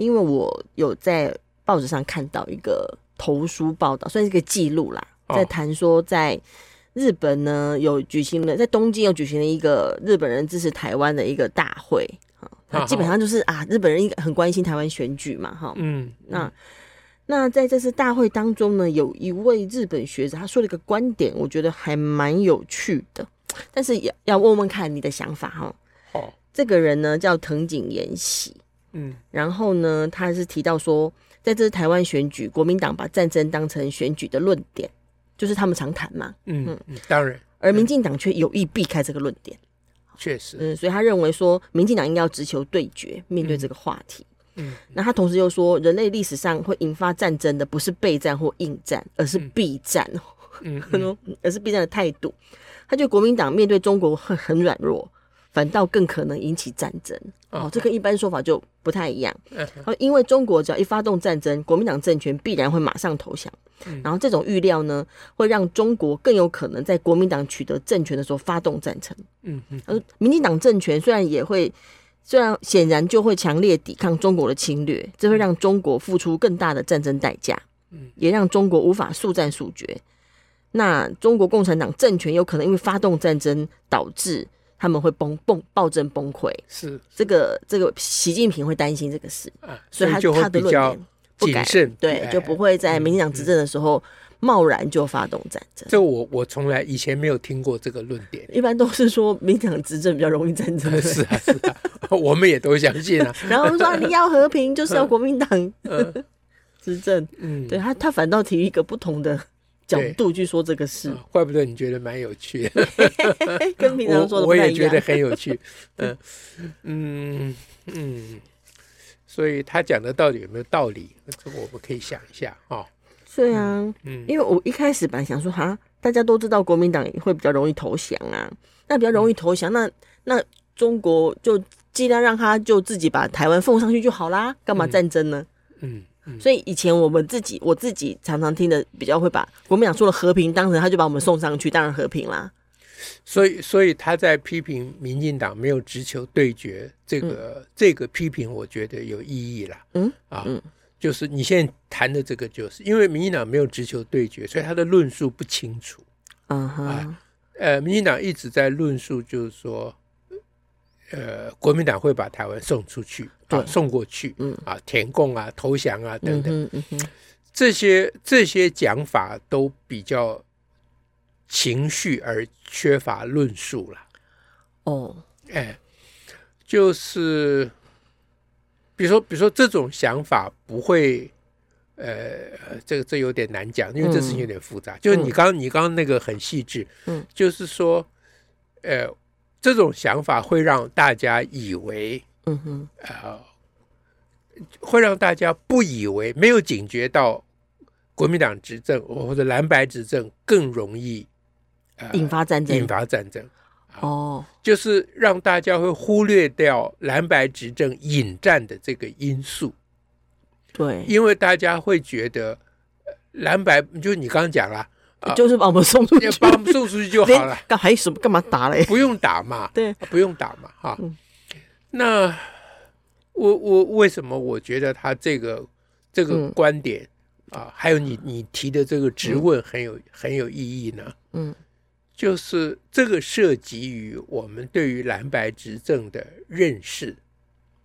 因为我有在报纸上看到一个投书报道，算是一个记录啦，在谈说在日本呢有举行了，在东京有举行了一个日本人支持台湾的一个大会啊，基本上就是啊，日本人很关心台湾选举嘛，哈，嗯，那那在这次大会当中呢，有一位日本学者他说了一个观点，我觉得还蛮有趣的，但是要要问问看你的想法哈。哦，这个人呢叫藤井延喜。嗯，然后呢，他是提到说，在这次台湾选举，国民党把战争当成选举的论点，就是他们常谈嘛。嗯嗯，当然，而民进党却有意避开这个论点。确实，嗯，所以他认为说，民进党应该要直球对决，面对这个话题。嗯，那他同时又说，人类历史上会引发战争的不是备战或应战，而是避战。嗯，而是避战的态度。他觉得国民党面对中国会很软弱。反倒更可能引起战争哦，这跟一般说法就不太一样。因为中国只要一发动战争，国民党政权必然会马上投降。然后这种预料呢，会让中国更有可能在国民党取得政权的时候发动战争。嗯嗯，而民进党政权虽然也会，虽然显然就会强烈抵抗中国的侵略，这会让中国付出更大的战争代价。也让中国无法速战速决。那中国共产党政权有可能因为发动战争导致。他们会崩崩暴政崩溃，是。这个这个习近平会担心这个事，啊、所以他他的论点不改，对，就不会在民进党执政的时候贸然就发动战争。这我我从来以前没有听过这个论点，一般都是说民进党执政比较容易战争，是啊是啊，我们也都相信啊。然后说你要和平，就 是要国民党执政，嗯，对他他反倒提一个不同的。角度去说这个事，怪不得你觉得蛮有趣的，跟平常说的不一样。我也觉得很有趣，嗯嗯嗯，所以他讲的到底有没有道理？这个我们可以想一下啊。对啊，嗯，因为我一开始本来想说，哈，大家都知道国民党会比较容易投降啊，那比较容易投降，那那中国就尽量让他就自己把台湾奉上去就好啦，干嘛战争呢？嗯。所以以前我们自己，我自己常常听的比较会把国民党说的和平当成他就把我们送上去，当然和平啦。所以，所以他在批评民进党没有直球对决这个、嗯、这个批评，我觉得有意义了。嗯啊，嗯就是你现在谈的这个，就是因为民进党没有直球对决，所以他的论述不清楚。嗯哼啊，呃，民进党一直在论述，就是说。呃，国民党会把台湾送出去，啊，送过去，嗯，啊，填供啊，投降啊，等等，嗯嗯、这些这些讲法都比较情绪而缺乏论述了。哦，哎，就是，比如说，比如说这种想法不会，呃，这个这有点难讲，因为这事情有点复杂。嗯、就是你刚你刚刚那个很细致，嗯，就是说，呃。这种想法会让大家以为，嗯哼，呃，会让大家不以为没有警觉到国民党执政或者蓝白执政更容易，呃，引发战争，引发战争。哦，就是让大家会忽略掉蓝白执政引战的这个因素。对，因为大家会觉得蓝白，就是你刚刚讲了。就是把我们送出去，把我们送出去就好了。干还什么？干嘛打嘞？不用打嘛。对，不用打嘛。哈，嗯、那我我为什么我觉得他这个这个观点、嗯、啊，还有你你提的这个质问很有、嗯、很有意义呢？嗯，就是这个涉及于我们对于蓝白执政的认识。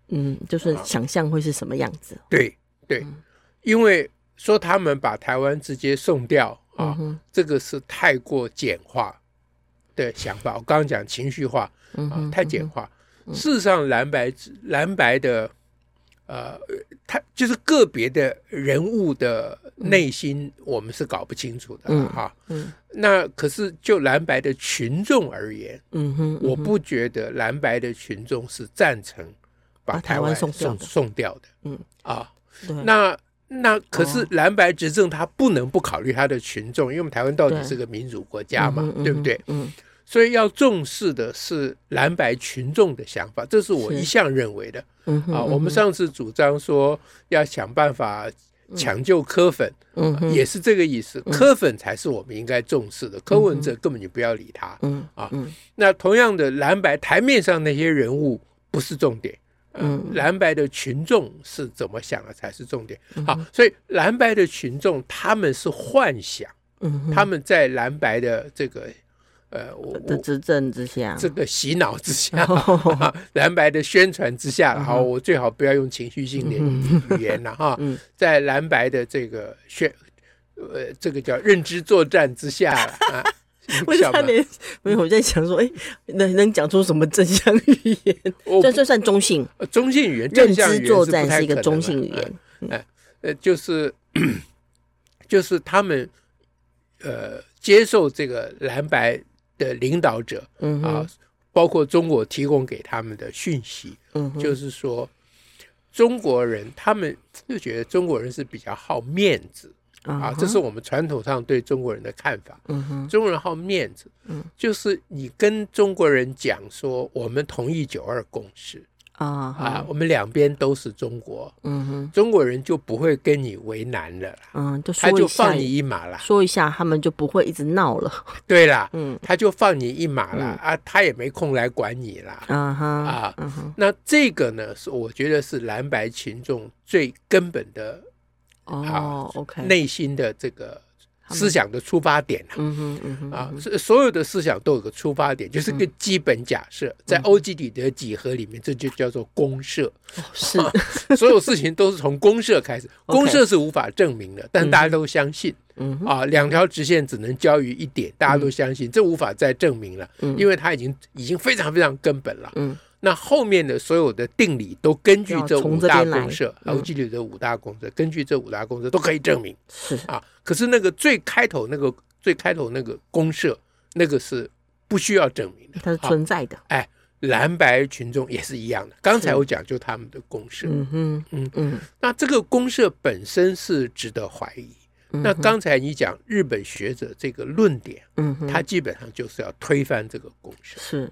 嗯，就是想象会是什么样子？啊、对对，嗯、因为说他们把台湾直接送掉。啊，这个是太过简化的想法。我刚刚讲情绪化，啊，太简化。事实上，蓝白蓝白的，呃，他就是个别的人物的内心，我们是搞不清楚的哈。嗯，那可是就蓝白的群众而言，嗯哼，我不觉得蓝白的群众是赞成把台湾送送送掉的。嗯啊，那那可是蓝白执政，他不能不考虑他的群众，因为我们台湾到底是个民主国家嘛，对不对？嗯，所以要重视的是蓝白群众的想法，这是我一向认为的。嗯啊，我们上次主张说要想办法抢救柯粉，嗯，也是这个意思。柯粉才是我们应该重视的，柯文哲根本就不要理他。嗯啊，那同样的蓝白台面上那些人物不是重点。嗯，蓝白的群众是怎么想的才是重点。好，所以蓝白的群众他们是幻想，嗯，他们在蓝白的这个呃我的执政之下，这个洗脑之下，蓝白的宣传之下，好，我最好不要用情绪性的语言了哈，在蓝白的这个宣呃这个叫认知作战之下啊。为什么？没有，我在想说，哎，能能讲出什么正向语言？这这算中性？中性语言，认知作战是一个中性语言。哎，呃，就是 就是他们呃接受这个蓝白的领导者嗯啊，包括中国提供给他们的讯息，嗯就是说中国人他们就觉得中国人是比较好面子。啊，这是我们传统上对中国人的看法。嗯哼，中国人好面子。嗯，就是你跟中国人讲说，我们同意九二共识啊啊，我们两边都是中国。嗯哼，中国人就不会跟你为难了。嗯，就他就放你一马了。说一下，他们就不会一直闹了。对啦，嗯，他就放你一马了啊，他也没空来管你了。啊哈啊，那这个呢，是我觉得是蓝白群众最根本的。哦，OK，内心的这个思想的出发点啊，嗯哼，嗯哼，啊，所所有的思想都有个出发点，就是个基本假设，在欧几里得几何里面，这就叫做公设，是，所有事情都是从公设开始，公设是无法证明的，但大家都相信，嗯，啊，两条直线只能交于一点，大家都相信，这无法再证明了，因为它已经已经非常非常根本了，嗯。那后面的所有的定理都根据这五大公设，欧几里得五大公设，根据这五大公设都可以证明。是啊，可是那个最开头那个最开头那个公设，那个是不需要证明的，它是存在的。哎，蓝白群众也是一样的。刚才我讲就他们的公设，嗯嗯，嗯嗯。那这个公设本身是值得怀疑。那刚才你讲日本学者这个论点，嗯，他基本上就是要推翻这个公设。是。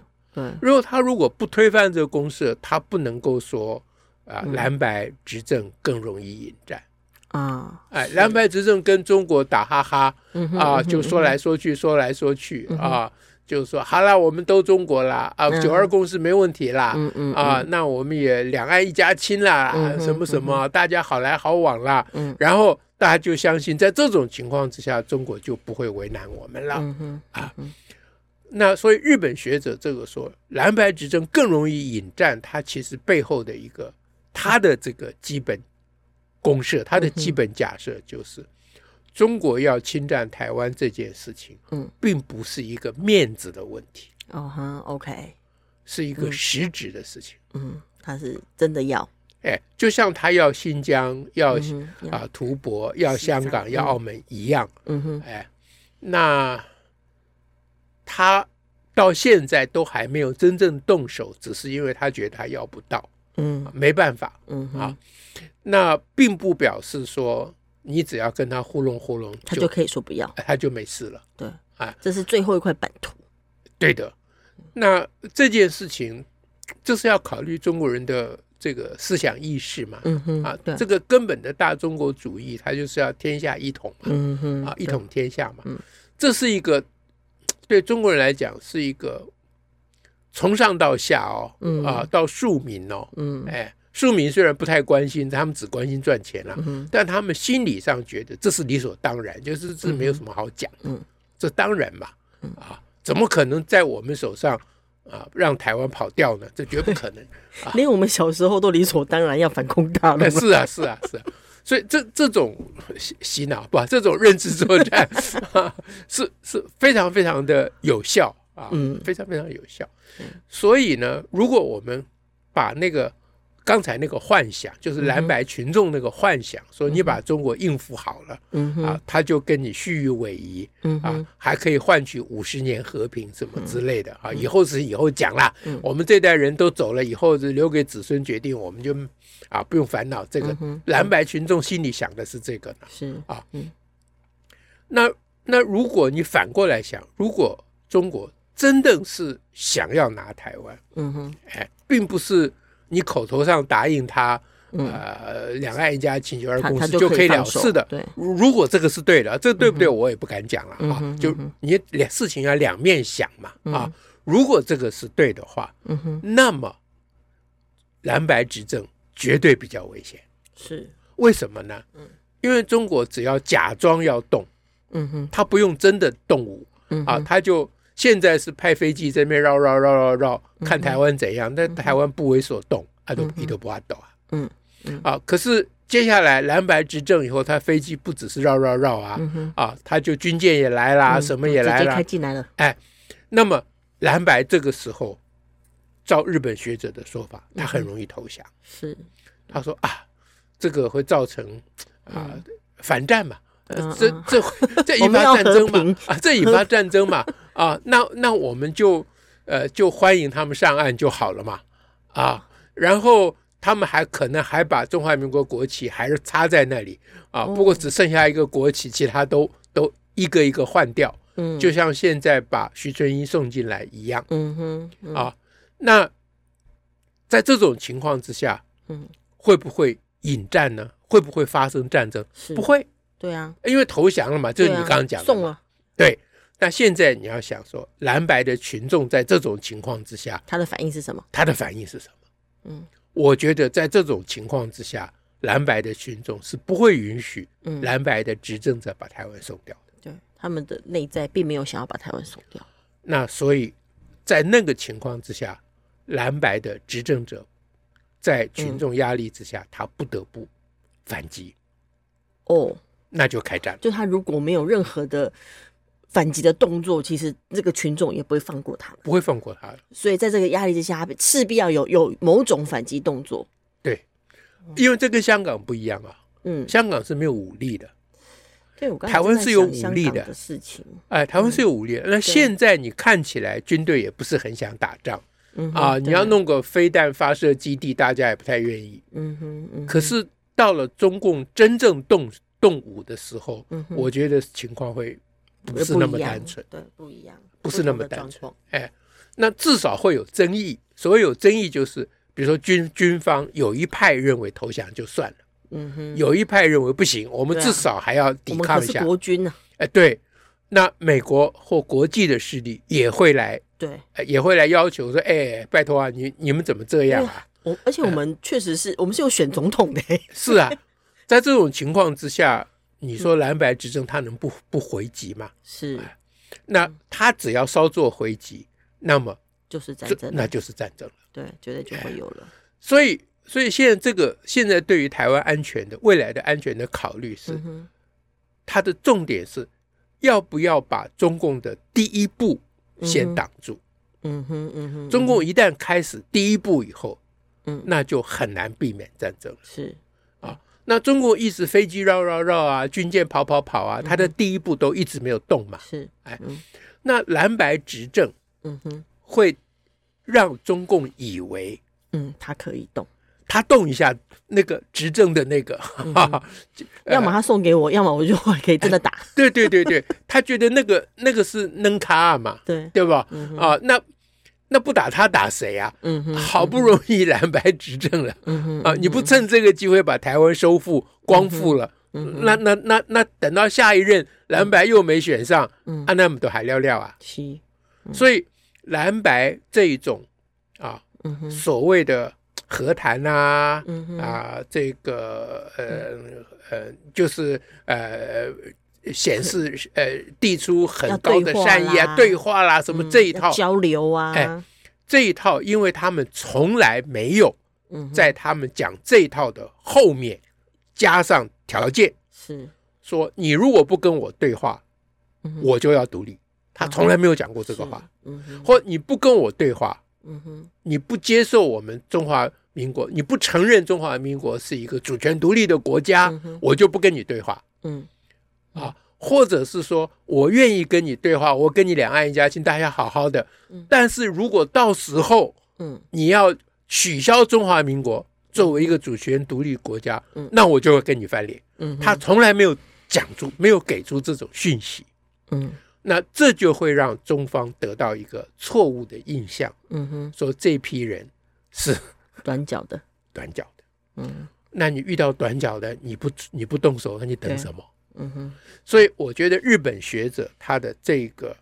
如果他如果不推翻这个公式，他不能够说啊，蓝白执政更容易引战。啊，哎，蓝白执政跟中国打哈哈啊，就说来说去，说来说去啊，就是说好了，我们都中国啦啊，九二共识没问题啦，啊，那我们也两岸一家亲啦，什么什么，大家好来好往啦，然后大家就相信，在这种情况之下，中国就不会为难我们了。啊。那所以日本学者这个说蓝白执政更容易引战，它其实背后的一个它的这个基本公设，它的基本假设就是中国要侵占台湾这件事情，嗯，并不是一个面子的问题，哦哈，OK，是一个实质的事情，嗯，他是真的要，哎，就像他要新疆、要啊图博、要香港、要澳门一样，嗯哼，哎，那。他到现在都还没有真正动手，只是因为他觉得他要不到，嗯，没办法，嗯啊，那并不表示说你只要跟他糊弄糊弄，他就可以说不要，他就没事了。对，啊，这是最后一块版图。对的，那这件事情就是要考虑中国人的这个思想意识嘛，嗯哼，啊，这个根本的大中国主义，它就是要天下一统嘛，嗯哼，啊，一统天下嘛，嗯，这是一个。对中国人来讲，是一个从上到下哦，嗯、啊，到庶民哦，嗯，哎，庶民虽然不太关心，他们只关心赚钱了，嗯、但他们心理上觉得这是理所当然，就是这没有什么好讲，嗯，这当然嘛，啊，怎么可能在我们手上啊让台湾跑掉呢？这绝不可能，啊、连我们小时候都理所当然要反攻大陆，是啊，是啊，是啊。所以这这种洗洗脑不，这种认知作战 啊，是是非常非常的有效啊，嗯，非常非常有效。所以呢，如果我们把那个刚才那个幻想，就是蓝白群众那个幻想，嗯、说你把中国应付好了，嗯、啊，他就跟你虚与委蛇，嗯、啊，还可以换取五十年和平什么之类的啊，嗯、以后是以后讲啦，嗯、我们这代人都走了以后，是留给子孙决定，我们就啊不用烦恼这个。嗯、蓝白群众心里想的是这个呢，是啊，嗯，那那如果你反过来想，如果中国真的是想要拿台湾，嗯哼，哎，并不是。你口头上答应他，呃，两岸一家请求二公司就可以了事的。对，如果这个是对的，这对不对？我也不敢讲了啊。就你两事情要两面想嘛啊。如果这个是对的话，那么蓝白执政绝对比较危险。是为什么呢？因为中国只要假装要动，嗯哼，他不用真的动武，啊，他就。现在是派飞机在那边绕绕绕绕绕，看台湾怎样？但台湾不为所动，啊都一都不怕抖啊。嗯嗯啊，可是接下来蓝白执政以后，他飞机不只是绕绕绕啊，啊，他就军舰也来啦，什么也来了，开进来了。哎，那么蓝白这个时候，照日本学者的说法，他很容易投降。是，他说啊，这个会造成啊反战嘛。呃，这这这 引发战争嘛？啊，这引发战争嘛？啊，那那我们就呃就欢迎他们上岸就好了嘛？啊，然后他们还可能还把中华民国国旗还是插在那里啊，不过只剩下一个国旗，其他都都一个一个换掉。嗯，就像现在把徐春英送进来一样。嗯哼，啊，那在这种情况之下，嗯，会不会引战呢？会不会发生战争？不会。对啊，因为投降了嘛，就是你刚刚讲的，送了。对，那现在你要想说，蓝白的群众在这种情况之下，他的反应是什么？他的反应是什么？嗯，我觉得在这种情况之下，蓝白的群众是不会允许蓝白的执政者把台湾送掉的。对，他们的内在并没有想要把台湾送掉。那所以在那个情况之下，蓝白的执政者在群众压力之下，他不得不反击。哦。那就开战。就他如果没有任何的反击的动作，其实这个群众也不会放过他，不会放过他。所以在这个压力之下，势必要有有某种反击动作。对，因为这跟香港不一样啊。嗯，香港是没有武力的。对，我刚才台湾是有武力的事情。哎，台湾是有武力的。那现在你看起来军队也不是很想打仗。嗯啊，你要弄个飞弹发射基地，大家也不太愿意。嗯哼。可是到了中共真正动。动武的时候，嗯、哼我觉得情况会不是那么单纯，对，不一样，不是那么单纯。哎，那至少会有争议。所谓有争议，就是比如说军军方有一派认为投降就算了，嗯哼，有一派认为不行，我们至少还要抵抗一下。啊、国军呢、啊？哎，对，那美国或国际的势力也会来，对，也会来要求说，哎，拜托啊，你你们怎么这样啊？我而且我们确实是、嗯、我们是有选总统的，是啊。在这种情况之下，你说蓝白执政他能不不回击吗？是，那他只要稍作回击，那么就是战争，那就是战争了。对，绝对就会有了。所以，所以现在这个现在对于台湾安全的未来的安全的考虑是，它的重点是要不要把中共的第一步先挡住。嗯哼嗯哼，中共一旦开始第一步以后，嗯，那就很难避免战争了。是。那中国一直飞机绕绕绕啊，军舰跑跑跑啊，他的第一步都一直没有动嘛。是，哎，那蓝白执政，嗯哼，会让中共以为，嗯，他可以动，他动一下那个执政的那个，要么他送给我，要么我就可以真的打。对对对对，他觉得那个那个是能卡嘛，对对吧？啊，那。那不打他打谁啊？嗯哼，好不容易 蓝白执政了，嗯哼啊，你不趁这个机会把台湾收复光复了，嗯，那那那那等到下一任蓝白又没选上，嗯，啊，那么都还撂撂啊，是，所以蓝白这一种啊，所谓的和谈啊，啊，这个呃呃，就是呃显示呃递出很高的善意啊，对话啦，什么这一套交流啊，哎。这一套，因为他们从来没有在他们讲这一套的后面加上条件，是说你如果不跟我对话，我就要独立。他从来没有讲过这个话，或你不跟我对话，嗯哼，你不接受我们中华民国，你不承认中华民国是一个主权独立的国家，嗯、我就不跟你对话。嗯，啊，或者是说我愿意跟你对话，我跟你两岸一家亲，大家好好的。嗯、但是如果到时候，嗯，你要取消中华民国作为一个主权独立国家，嗯，那我就会跟你翻脸。嗯，他从来没有讲出，没有给出这种讯息。嗯。那这就会让中方得到一个错误的印象，嗯哼，说这批人是短脚的，短脚的，嗯，那你遇到短脚的，你不你不动手，那你等什么？嗯哼，所以我觉得日本学者他的这个，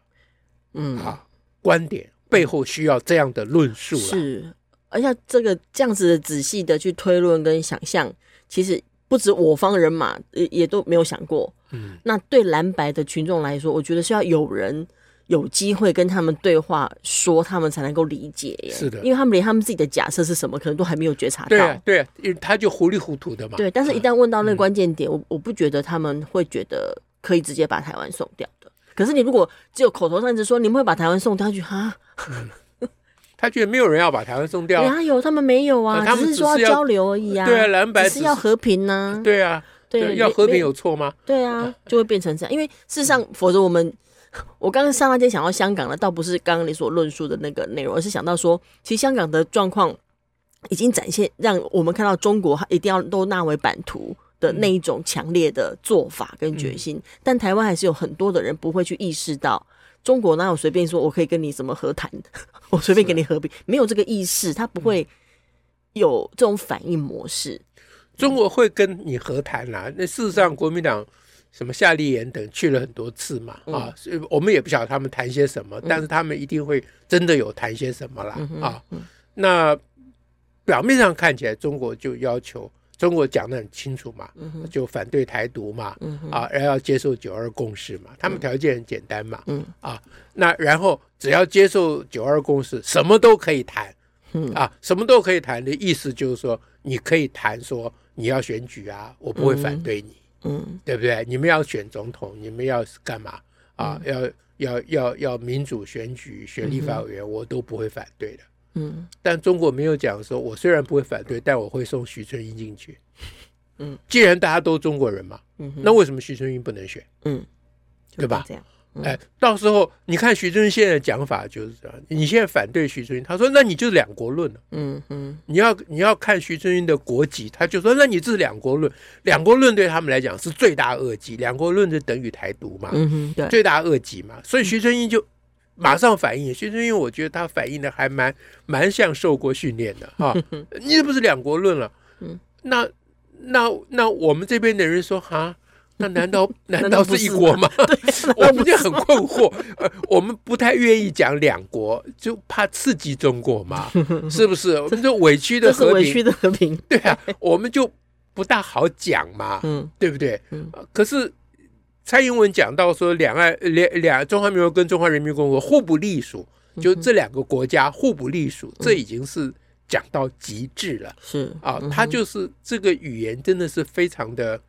嗯。啊观点背后需要这样的论述，是，而且这个这样子的仔细的去推论跟想象，其实。不止我方人马也也都没有想过，嗯，那对蓝白的群众来说，我觉得是要有人有机会跟他们对话，说他们才能够理解耶。是的，因为他们连他们自己的假设是什么，可能都还没有觉察到。对啊，对啊，因为他就糊里糊涂的嘛。对，但是一旦问到那个关键点，嗯、我我不觉得他们会觉得可以直接把台湾送掉的。可是你如果只有口头上一直说你们会把台湾送掉去哈。嗯他觉得没有人要把台湾送掉，哪有？他们没有啊，他们只是说要交流而已啊。对啊，蓝白只是要和平呢。对啊，对，要和平有错吗？对啊，就会变成这样。因为事实上，否则我们，我刚刚上那天想到香港的，倒不是刚刚你所论述的那个内容，而是想到说，其实香港的状况已经展现，让我们看到中国一定要都纳为版图的那一种强烈的做法跟决心。但台湾还是有很多的人不会去意识到。中国哪有随便说我可以跟你什么和谈？我随便跟你和平，没有这个意识，他不会有这种反应模式。中国会跟你和谈啦、啊。那事实上，国民党什么夏立言等去了很多次嘛，啊，所以我们也不晓得他们谈些什么，但是他们一定会真的有谈些什么啦。啊。那表面上看起来，中国就要求。中国讲的很清楚嘛，就反对台独嘛，啊，然后要接受九二共识嘛，他们条件很简单嘛，啊，那然后只要接受九二共识，什么都可以谈，啊，什么都可以谈的意思就是说，你可以谈说你要选举啊，我不会反对你，嗯，对不对？你们要选总统，你们要干嘛啊？要要要要民主选举，选立法委员，我都不会反对的。嗯，但中国没有讲说，我虽然不会反对，但我会送徐春英进去。嗯，既然大家都中国人嘛，嗯，那为什么徐春英不能选？嗯，对吧？这样，嗯、哎，到时候你看徐春英现在的讲法就是这样，你现在反对徐春英，他说那你就是两国论了。嗯嗯，你要你要看徐春英的国籍，他就说那你这是两国论，两国论对他们来讲是罪大恶极，两国论就等于台独嘛。嗯哼，对，罪大恶极嘛，所以徐春英就。马上反应，徐春英，我觉得他反应的还蛮蛮像受过训练的 哈。你这不是两国论了？嗯那那那我们这边的人说哈，那难道 难道是一国吗？我们就很困惑。呃我们不太愿意讲两国，就怕刺激中国嘛，是不是？我们就委屈的和平，委屈的和平，对啊，我们就不大好讲嘛，嗯，对不对？可是。蔡英文讲到说，两岸两两中华民国跟中华人民共和国互不隶属，就这两个国家互不隶属，这已经是讲到极致了。是啊，他就是这个语言真的是非常的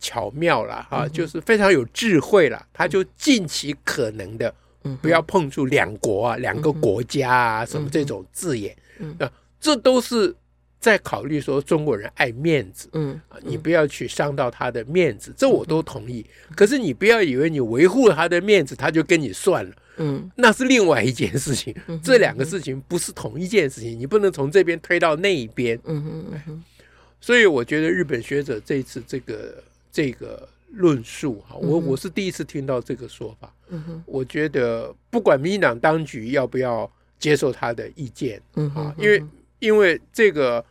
巧妙了啊，就是非常有智慧了。他就尽其可能的不要碰触两国啊、两个国家啊什么这种字眼啊，这都是。在考虑说中国人爱面子，嗯，你不要去伤到他的面子，这我都同意。可是你不要以为你维护了他的面子，他就跟你算了，嗯，那是另外一件事情。这两个事情不是同一件事情，你不能从这边推到那一边，嗯嗯。所以我觉得日本学者这次这个这个论述哈，我我是第一次听到这个说法，嗯哼，我觉得不管民进党当局要不要接受他的意见，嗯啊，因为。因为这个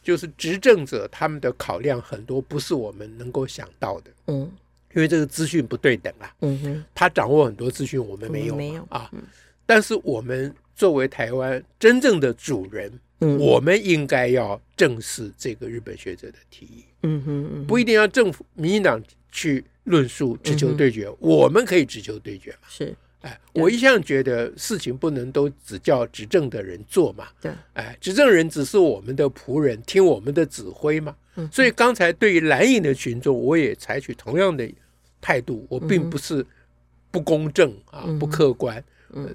就是执政者他们的考量很多不是我们能够想到的，嗯，因为这个资讯不对等啊，嗯哼，他掌握很多资讯我们没有，没有。啊，但是我们作为台湾真正的主人，嗯，我们应该要正视这个日本学者的提议，嗯哼，不一定要政府民进党去论述直球对决，我们可以直球对决嘛，是。哎，我一向觉得事情不能都只叫执政的人做嘛。对，哎，执政人只是我们的仆人，听我们的指挥嘛。嗯，所以刚才对于蓝营的群众，我也采取同样的态度。我并不是不公正啊，不客观。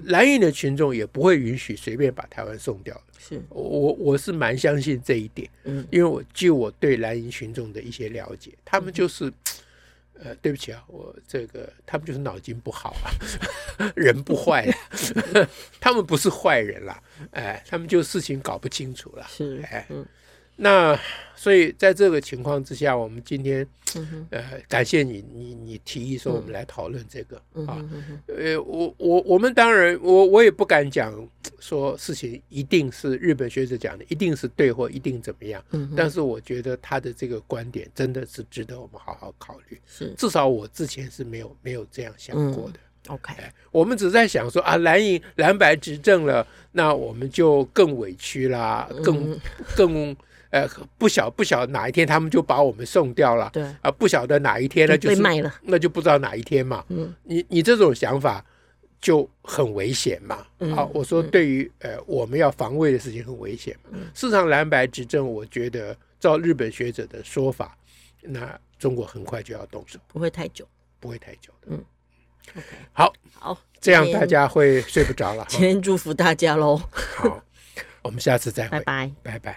蓝营的群众也不会允许随便把台湾送掉的。是我我是蛮相信这一点，嗯，因为我据我对蓝营群众的一些了解，他们就是。呃，对不起啊，我这个他们就是脑筋不好啊，人不坏了，他们不是坏人啦，哎，他们就事情搞不清楚了，是，哎，嗯。那所以在这个情况之下，我们今天呃感谢你，你你提议说我们来讨论这个啊，呃，我我我们当然我我也不敢讲说事情一定是日本学者讲的一定是对或一定怎么样，但是我觉得他的这个观点真的是值得我们好好考虑，是。至少我之前是没有没有这样想过的。OK，我们只在想说啊，蓝营蓝白执政了，那我们就更委屈啦，更更。呃，不晓不晓得哪一天他们就把我们送掉了，对啊，不晓得哪一天呢，就是被卖了，那就不知道哪一天嘛。嗯，你你这种想法就很危险嘛。好，我说对于呃我们要防卫的事情很危险嘛。事实上，蓝白执政，我觉得照日本学者的说法，那中国很快就要动手，不会太久，不会太久的。嗯，OK，好，好，这样大家会睡不着了。今天祝福大家喽。好，我们下次再会，拜拜，拜拜。